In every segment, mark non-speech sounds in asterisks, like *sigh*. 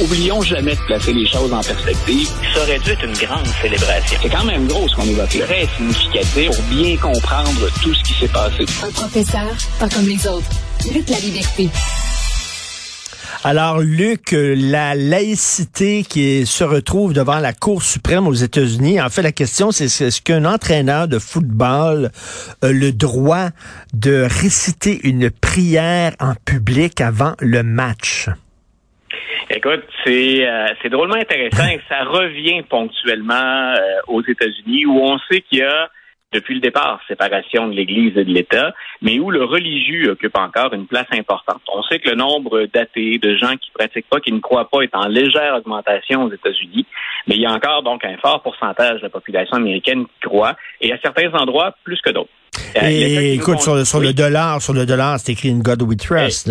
Oublions jamais de placer les choses en perspective. Ça aurait dû être une grande célébration. C'est quand même gros ce qu'on évoque. Très significatif pour bien comprendre tout ce qui s'est passé. Un professeur, pas comme les autres. Luc la liberté. Alors, Luc, la laïcité qui se retrouve devant la Cour suprême aux États-Unis, en fait, la question, c'est est-ce qu'un entraîneur de football a le droit de réciter une prière en public avant le match? Écoute, c'est euh, c'est drôlement intéressant et ça revient ponctuellement euh, aux États-Unis où on sait qu'il y a depuis le départ, séparation de l'Église et de l'État, mais où le religieux occupe encore une place importante. On sait que le nombre d'athées, de gens qui pratiquent pas, qui ne croient pas, est en légère augmentation aux États-Unis, mais il y a encore donc un fort pourcentage de la population américaine qui croit, et à certains endroits plus que d'autres. Euh, et écoute, sur, le dollar, sur le dollar, c'est écrit une God We Trust.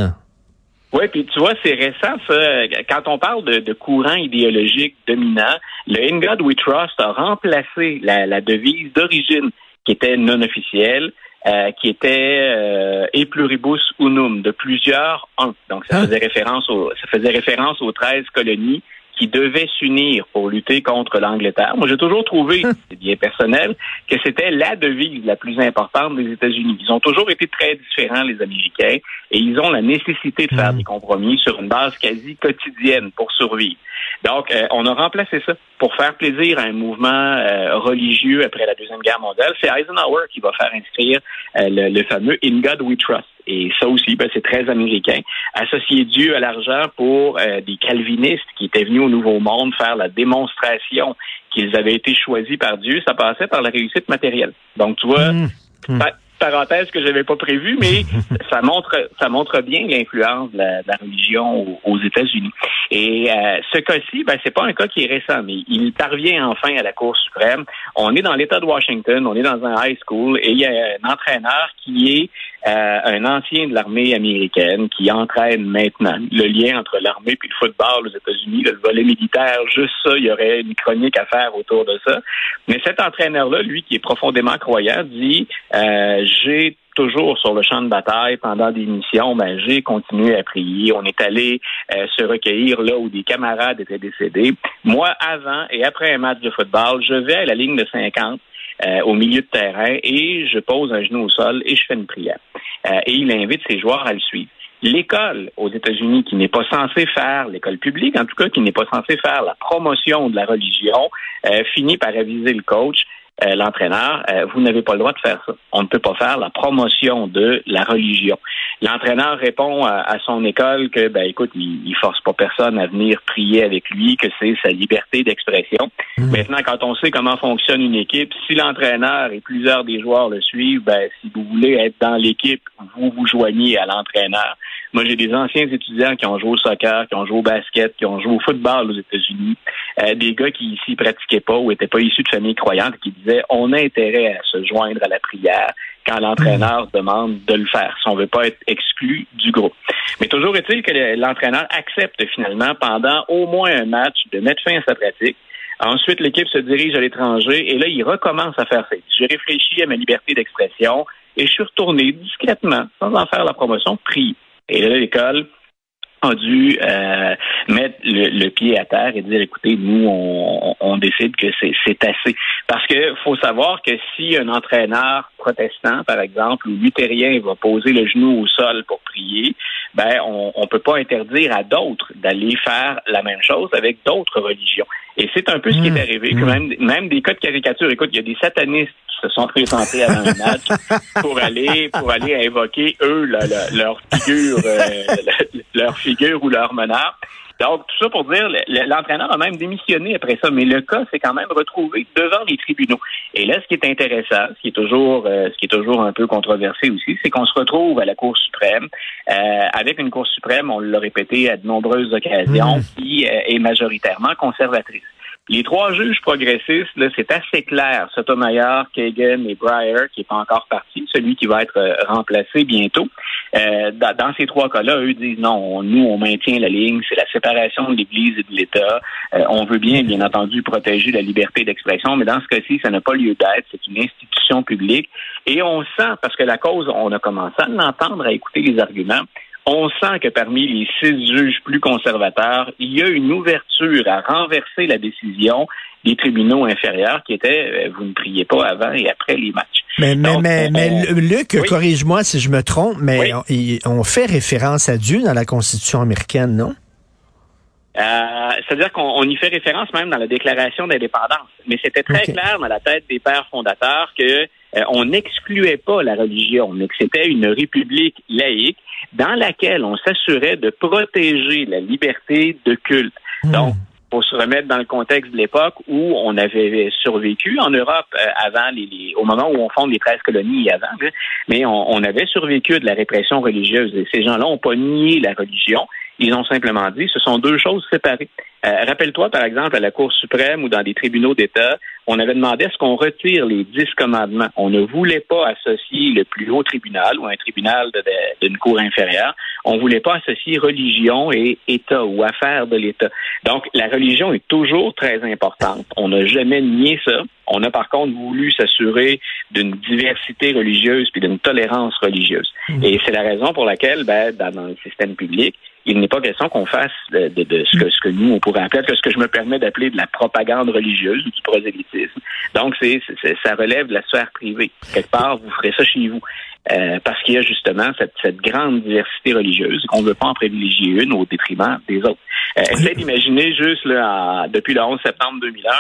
Oui, puis tu vois, c'est récent, ça. Quand on parle de, de courant idéologique dominant, le In God We Trust a remplacé la, la devise d'origine qui était non officiel, euh, qui était euh, E pluribus unum, de plusieurs un. Donc, ça hein? faisait référence au, ça faisait référence aux 13 colonies qui devaient s'unir pour lutter contre l'Angleterre. Moi, j'ai toujours trouvé, *laughs* c'est bien personnel, que c'était la devise la plus importante des États-Unis. Ils ont toujours été très différents, les Américains, et ils ont la nécessité de faire mmh. des compromis sur une base quasi quotidienne pour survivre. Donc, euh, on a remplacé ça pour faire plaisir à un mouvement euh, religieux après la Deuxième Guerre mondiale. C'est Eisenhower qui va faire inscrire euh, le, le, fameux In God We Trust. Et ça aussi, ben, c'est très américain. Associer Dieu à l'argent pour des calvinistes qui étaient venus au Nouveau Monde faire la démonstration qu'ils avaient été choisis par Dieu, ça passait par la réussite matérielle. Donc, tu vois, mmh. Mmh parenthèse que j'avais pas prévue, mais *laughs* ça montre ça montre bien l'influence de, la, religion aux, États-Unis. Et euh, ce cas-ci, ben c'est pas un cas qui est récent, mais il parvient enfin à la Cour suprême. On est dans l'État de Washington, on est dans un high school, et il y a un entraîneur qui est euh, un ancien de l'armée américaine qui entraîne maintenant le lien entre l'armée et le football aux États-Unis, le volet militaire, juste ça, il y aurait une chronique à faire autour de ça. Mais cet entraîneur-là, lui, qui est profondément croyant, dit euh, j'ai toujours sur le champ de bataille pendant des missions, ben, j'ai continué à prier. On est allé euh, se recueillir là où des camarades étaient décédés. Moi, avant et après un match de football, je vais à la ligne de 50 euh, au milieu de terrain et je pose un genou au sol et je fais une prière. Euh, et il invite ses joueurs à le suivre. L'école aux États-Unis, qui n'est pas censée faire, l'école publique en tout cas, qui n'est pas censée faire la promotion de la religion, euh, finit par aviser le coach euh, l'entraîneur, euh, vous n'avez pas le droit de faire ça. On ne peut pas faire la promotion de la religion. L'entraîneur répond à, son école que, ben, écoute, il, il, force pas personne à venir prier avec lui, que c'est sa liberté d'expression. Mmh. Maintenant, quand on sait comment fonctionne une équipe, si l'entraîneur et plusieurs des joueurs le suivent, ben, si vous voulez être dans l'équipe, vous vous joignez à l'entraîneur. Moi, j'ai des anciens étudiants qui ont joué au soccer, qui ont joué au basket, qui ont joué au football aux États-Unis, euh, des gars qui ici pratiquaient pas ou étaient pas issus de familles croyantes, qui disaient on a intérêt à se joindre à la prière quand l'entraîneur mmh. demande de le faire, si on veut pas être exclu du groupe. Mais toujours est-il que l'entraîneur accepte finalement pendant au moins un match de mettre fin à sa pratique. Ensuite, l'équipe se dirige à l'étranger et là, il recommence à faire ça. J'ai réfléchi à ma liberté d'expression et je suis retourné discrètement, sans en faire la promotion, prier. Et là, l'école a dû euh, mettre le, pied à terre et dire écoutez, nous, on, on décide que c'est assez. Parce que faut savoir que si un entraîneur protestant, par exemple, ou luthérien va poser le genou au sol pour prier, ben on ne peut pas interdire à d'autres d'aller faire la même chose avec d'autres religions. Et c'est un peu ce qui est mmh. arrivé, que mmh. même, même des cas de caricature. Écoute, il y a des satanistes se sont présentés avant le match pour aller pour aller invoquer eux leur figure euh, leur figure ou leur meneur. Donc, tout ça pour dire, l'entraîneur a même démissionné après ça, mais le cas s'est quand même retrouvé devant les tribunaux. Et là, ce qui est intéressant, ce qui est toujours, euh, ce qui est toujours un peu controversé aussi, c'est qu'on se retrouve à la Cour suprême euh, avec une Cour suprême, on l'a répété à de nombreuses occasions, mmh. qui est majoritairement conservatrice. Les trois juges progressistes, c'est assez clair. Sotomayor, Kagan et Breyer, qui n'est pas encore parti, celui qui va être euh, remplacé bientôt. Euh, dans, ces trois cas-là, eux disent non, nous, on maintient la ligne, c'est la séparation de l'Église et de l'État. Euh, on veut bien, bien entendu, protéger la liberté d'expression, mais dans ce cas-ci, ça n'a pas lieu d'être. C'est une institution publique. Et on sent, parce que la cause, on a commencé à l'entendre, à écouter les arguments, On sent que parmi les six juges plus conservateurs, il y a une ouverture à renverser la décision des tribunaux inférieurs qui étaient, euh, vous ne priez pas avant et après les matchs. Mais, mais, mais, mais, Luc, corrige-moi si je me trompe, mais on, fait référence à Dieu dans la Constitution américaine, non? Euh, c'est-à-dire qu'on y fait référence même dans la déclaration d'indépendance. Mais c'était très clair dans la tête des pères fondateurs que euh, on n'excluait pas la religion, mais que c'était une république laïque dans laquelle on s'assurait de protéger la liberté de culte. Hmm. Donc, pour se remettre dans le contexte de l'époque où on avait survécu en Europe euh, avant les, au moment où on fonde les 13 colonies avant, mais on, on, avait survécu de la répression religieuse. Et ces gens-là n'ont pas nié la religion. Ils ont simplement dit ce sont deux choses séparées. Euh, rappelle-toi, par exemple, à la Cour suprême ou dans des tribunaux d'État, on avait demandé à ce qu'on retire les dix commandements. On ne voulait pas associer le plus haut tribunal ou un tribunal d'une cour inférieure. On ne voulait pas associer religion et État ou affaires de l'État. Donc, la religion est toujours très importante. On n'a jamais nié ça. On a par contre voulu s'assurer d'une diversité religieuse puis d'une tolérance religieuse. Mmh. Et c'est la raison pour laquelle, ben, dans le système public, il n'est pas question qu'on fasse de, ce, que, ce que nous, on pourrait appeler, ce que je me permets d'appeler de la propagande religieuse ou du prosélytisme. Donc, c'est, ça relève de la sphère privée. Quelque part, vous ferez ça chez vous. Euh, parce qu'il y a justement cette, cette grande diversité religieuse qu'on ne veut pas en privilégier une au détriment des autres. Euh, essayez d'imaginer juste là, depuis le 11 septembre 2001,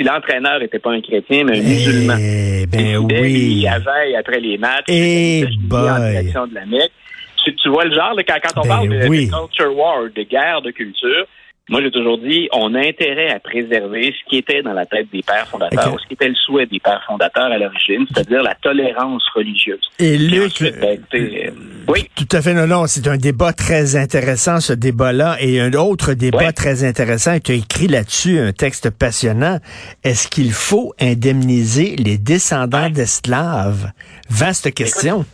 si l'entraîneur n'était pas un chrétien, mais un musulman. Eh ben oui. Il avait après les matchs, eh de la Mecque tu, vois le genre, quand, quand on ben parle de, culture war, de guerre de culture, moi, j'ai toujours dit, on a intérêt à préserver ce qui était dans la tête des pères fondateurs, ce qui était le souhait des pères fondateurs à l'origine, c'est-à-dire la tolérance religieuse. Et Luc, ben, euh, oui. Tout à fait, non, non, c'est un débat très intéressant, ce débat-là. Et un autre débat très intéressant, et tu as écrit là-dessus un texte passionnant. Est-ce qu'il faut indemniser les descendants d'esclaves? Vaste question.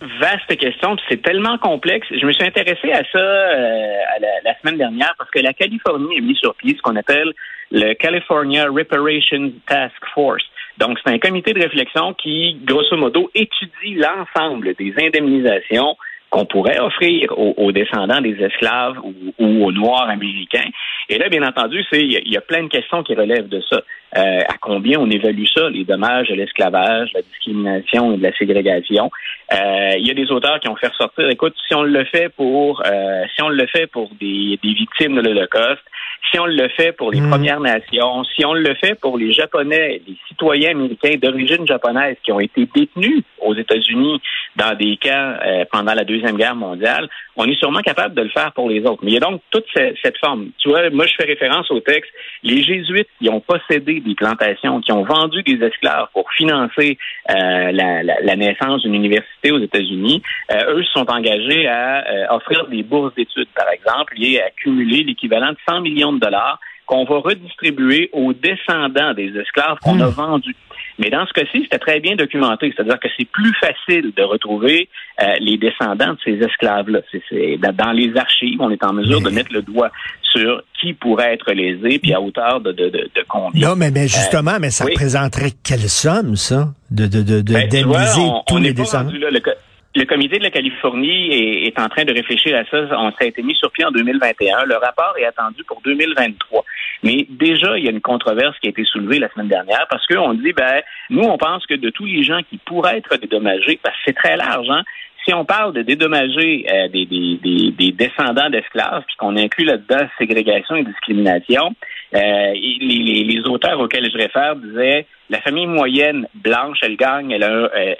Vaste question, c'est tellement complexe. Je me suis intéressé à ça euh, la, semaine dernière parce que la Californie a mis sur pied ce qu'on appelle le California Reparations Task Force. Donc, c'est un comité de réflexion qui, grosso modo, étudie l'ensemble des indemnisations qu'on pourrait offrir aux, descendants des esclaves ou, aux Noirs américains. Et là, bien entendu, c'est il y, a plein de questions qui relèvent de ça. Euh, à combien on évalue ça, les dommages à l'esclavage, la discrimination et de la ségrégation? Euh, il y a des auteurs qui ont fait ressortir, écoute, si on le fait pour euh, si on le fait pour des, des victimes de l'Holocauste, si on le fait pour les hmm. Premières Nations, si on le fait pour les Japonais, les citoyens américains d'origine japonaise qui ont été détenus aux États-Unis dans des camps euh, pendant la Deuxième Guerre mondiale, on est sûrement capable de le faire pour les autres. Mais il y a donc toute cette, forme. Tu vois, moi, je fais référence au texte. Les Jésuites qui ont possédé des plantations, qui ont vendu des esclaves pour financer euh, la, naissance d'une université aux États-Unis, euh, eux se sont engagés à offrir des bourses d'études, par exemple, et à accumuler l'équivalent de 100 millions de dollars qu'on va redistribuer aux descendants des esclaves qu'on hmm. a vendus. Mais dans ce cas-ci, c'était très bien documenté. C'est-à-dire que c'est plus facile de retrouver euh, les descendants de ces esclaves-là. C'est, dans les archives, on est en mesure de mettre le doigt sur qui pourrait être lésé, puis à hauteur de, de, de, combien. Non, mais, mais justement, mais ça représenterait quelle somme, ça, de, de, de, ben, tous les descendants? Le comité de la Californie est, en train de réfléchir à ça. On s'est été mis sur pied en 2021. Le rapport est attendu pour 2023. Mais déjà, il y a une controverse qui a été soulevée la semaine dernière parce qu'on dit, ben, nous, on pense que de tous les gens qui pourraient être dédommagés, parce que c'est très large, hein, si on parle de dédommager euh, des, des, des, descendants d'esclaves, puis qu'on inclut là-dedans ségrégation et discrimination, euh, les, les, auteurs auxquels je réfère disaient la famille moyenne blanche, elle gagne, elle,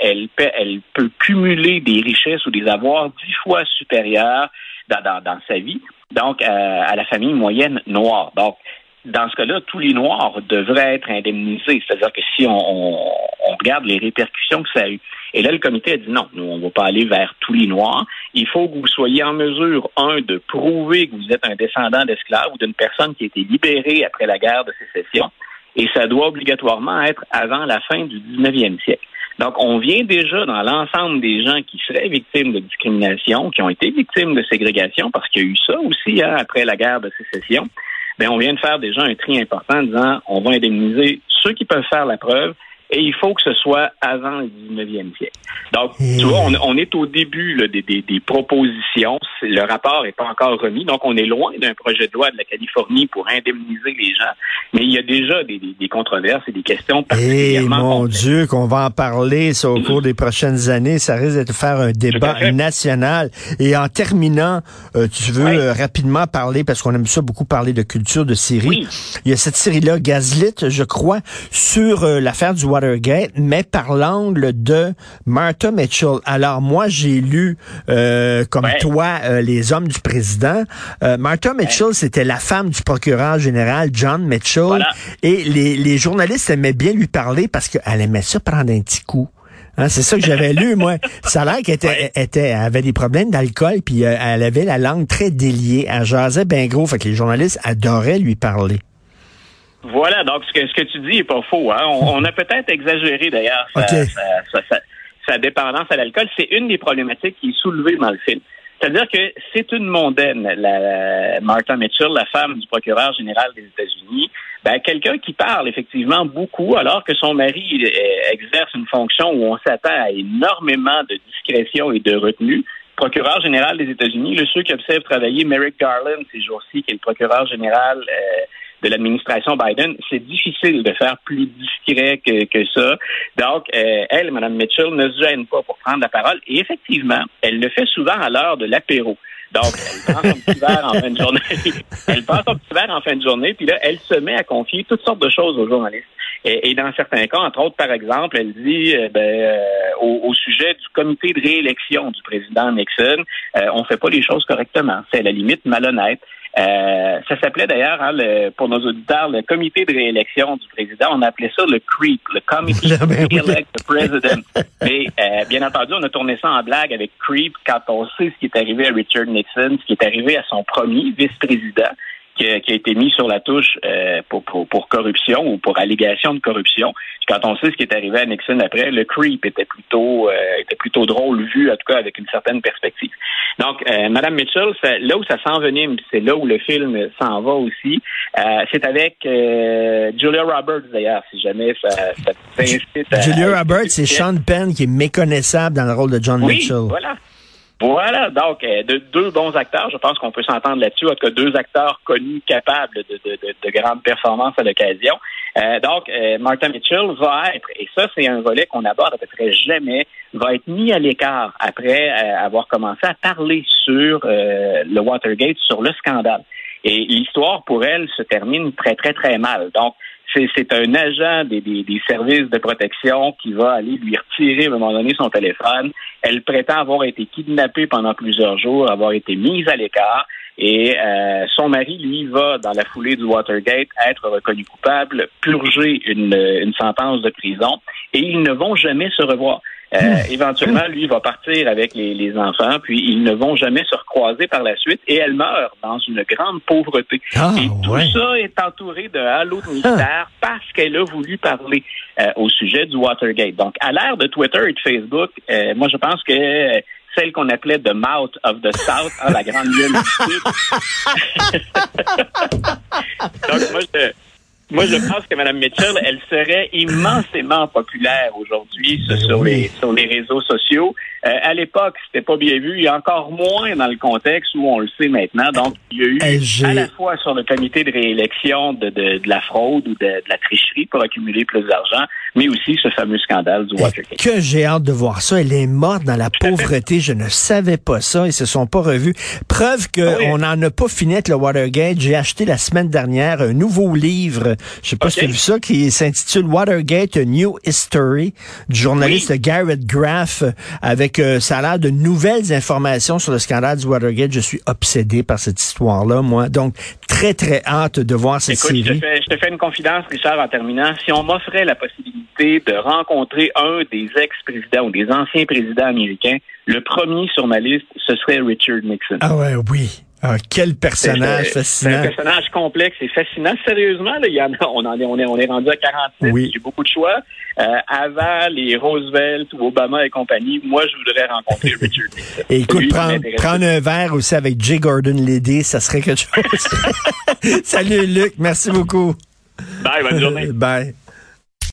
elle, elle, peut cumuler des richesses ou des avoirs dix fois supérieurs dans, dans, dans sa vie, donc euh, à la famille moyenne noire. Donc, dans ce cas-là, tous les Noirs devraient être indemnisés. C'est-à-dire que si on, on, regarde les répercussions que ça a eu. Et là, le comité a dit non, nous, on ne va pas aller vers tous les Noirs. Il faut que vous soyez en mesure, un, de prouver que vous êtes un descendant d'esclaves ou d'une personne qui a été libérée après la guerre de sécession. Et ça doit obligatoirement être avant la fin du 19e siècle. Donc, on vient déjà dans l'ensemble des gens qui seraient victimes de discrimination, qui ont été victimes de ségrégation, parce qu'il y a eu ça aussi hein, après la guerre de sécession. Bien, on vient de faire déjà un tri important en disant on va indemniser ceux qui peuvent faire la preuve et il faut que ce soit avant le 19e siècle. Donc, tu vois, on, est au début des, des, propositions. Le rapport n'est pas encore remis, donc on est loin d'un projet de loi de la Californie pour indemniser les gens, mais il y a déjà des, des controverses et des questions eh, particulièrement Et mon Dieu, qu'on va en parler ça, au cours des prochaines années, ça risque de faire un débat national. Et en terminant, euh, tu veux euh, rapidement parler, parce qu'on aime ça beaucoup parler de culture, de série. Il y a cette série-là, Gaslit, je crois, sur euh, l'affaire du Watergate, mais par l'angle de Martha Mitchell. Alors moi, j'ai lu, comme toi, Les Hommes du Président. Martha Mitchell, c'était la femme du procureur général John Mitchell. Et les, les journalistes aimaient bien lui parler parce qu'elle aimait ça prendre un petit coup. Hein, c'est ça que j'avais lu, moi. *laughs* Ça a l'air qu'elle était, était, avait des problèmes d'alcool, puis euh, elle avait la langue très déliée. Elle jasait bien gros, fait que les journalistes adoraient lui parler. Voilà, donc ce que, ce que tu dis est pas faux. Hein? On, a peut-être exagéré d'ailleurs sa, dépendance à l'alcool. C'est une des problématiques qui est soulevée dans le film. C'est-à-dire que c'est une mondaine, la, Martha Mitchell, la femme du procureur général des États-Unis, ben, quelqu'un qui parle effectivement beaucoup alors que son mari euh, exerce une fonction où on s'attend à énormément de discrétion et de retenue. Procureur général des États-Unis, le ceux qui observent travailler Merrick Garland ces jours-ci, qui est le procureur général euh, de l'administration Biden, c'est difficile de faire plus discret que, que ça. Donc, euh, elle, Mme Mitchell, ne se gêne pas pour prendre la parole. Et effectivement, elle le fait souvent à l'heure de l'apéro. Donc, elle *laughs* prend son petit verre en fin de journée. *laughs* elle prend son petit verre en fin de journée, puis là, elle se met à confier toutes sortes de choses aux journalistes. Et, dans certains cas, entre autres, par exemple, elle dit euh, ben, euh, au, sujet du comité de réélection du président Nixon, euh, on fait pas les choses correctement. C'est à la limite malhonnête. Euh, ça s'appelait d'ailleurs, hein, pour nos auditeurs, le comité de réélection du président. On appelait ça le CREEP, le Committee *laughs* to Re-elect the President. Mais euh, bien entendu, on a tourné ça en blague avec CREEP quand on sait ce qui est arrivé à Richard Nixon, ce qui est arrivé à son premier vice-président qui a, été mis sur la touche euh, pour, pour, corruption ou pour allégation de corruption. Quand on sait ce qui est arrivé à Nixon après, le creep était plutôt euh, était plutôt drôle vu, en tout cas avec une certaine perspective. Donc, euh, Madame Mitchell, là où ça s'envenime, c'est là où le film s'en va aussi. c'est avec Julia Roberts d'ailleurs, si jamais ça, ça t'incite. Julia Roberts, c'est Sean Penn qui est méconnaissable dans le rôle de John oui, Mitchell. Voilà. Voilà, donc euh, de, deux bons acteurs, je pense qu'on peut s'entendre là-dessus, en tout cas deux acteurs connus, capables de, de, de, de grandes performances à l'occasion. Euh, donc, euh, Martha Mitchell va être, et ça c'est un volet qu'on aborde à peu près jamais, va être mis à l'écart après avoir commencé à parler sur le Watergate, sur le scandale. Et l'histoire pour elle se termine très très très mal. Donc, c'est un agent des, des, services de protection qui va aller lui retirer à un moment donné son téléphone. Elle prétend avoir été kidnappée pendant plusieurs jours, avoir été mise à l'écart. Et euh, son mari, lui, va, dans la foulée du Watergate, être reconnu coupable, purger une, une sentence de prison, et ils ne vont jamais se revoir. Euh, éventuellement, lui va partir avec les, les, enfants, puis ils ne vont jamais se recroiser par la suite, et elle meurt dans une grande pauvreté. Ah, et tout ça est entouré de halo de mystère parce qu'elle a voulu parler euh, au sujet du Watergate. Donc, à l'ère de Twitter et de Facebook, euh, moi, je pense que celle qu'on appelait The Mouth of the South, hein, la grande gueule du Sud. *laughs* Donc, moi, je, moi, je pense que Mme Mitchell, elle serait immensément populaire aujourd'hui ben sur, les, sur les réseaux sociaux. Euh, à l'époque, c'était pas bien vu, et encore moins dans le contexte où on le sait maintenant. Donc, il y a eu à la fois sur le comité de réélection de, de, de la fraude ou de, de, la tricherie pour accumuler plus d'argent, mais aussi ce fameux scandale du Watergate. Que j'ai hâte de voir ça. Elle est morte dans la pauvreté. Je ne savais pas ça. Ils se sont pas revus. Preuve qu'on ah n'en a pas fini avec le Watergate. J'ai acheté la semaine dernière un nouveau livre. Je sais pas si tu as vu ça, qui s'intitule Watergate, A New History, du journaliste Garrett Graff avec ça a l'air de nouvelles informations sur le scandale du Watergate. Je suis obsédé par cette histoire-là, moi. Donc, très, très hâte de voir cette Écoute, Je te, fais, je te fais une confidence, Richard, en terminant. Si on m'offrait la possibilité de rencontrer un des ex-présidents ou des anciens présidents américains, le premier sur ma liste, ce serait Richard Nixon. Ah ouais, oui. Ah, quel personnage fascinant. un personnage complexe et fascinant. Sérieusement, là, il y en a, on, en est, on, est, on est rendu à 46. Oui. J'ai beaucoup de choix. Euh, avant les Roosevelt ou Obama et compagnie, moi, je voudrais rencontrer *laughs* Richard Nixon. Et écoute, prendre, prendre un verre aussi avec J. Gordon Liddy, ça serait quelque chose. *laughs* *laughs* Salut, Luc. Merci beaucoup. Bye, bonne journée. Bye.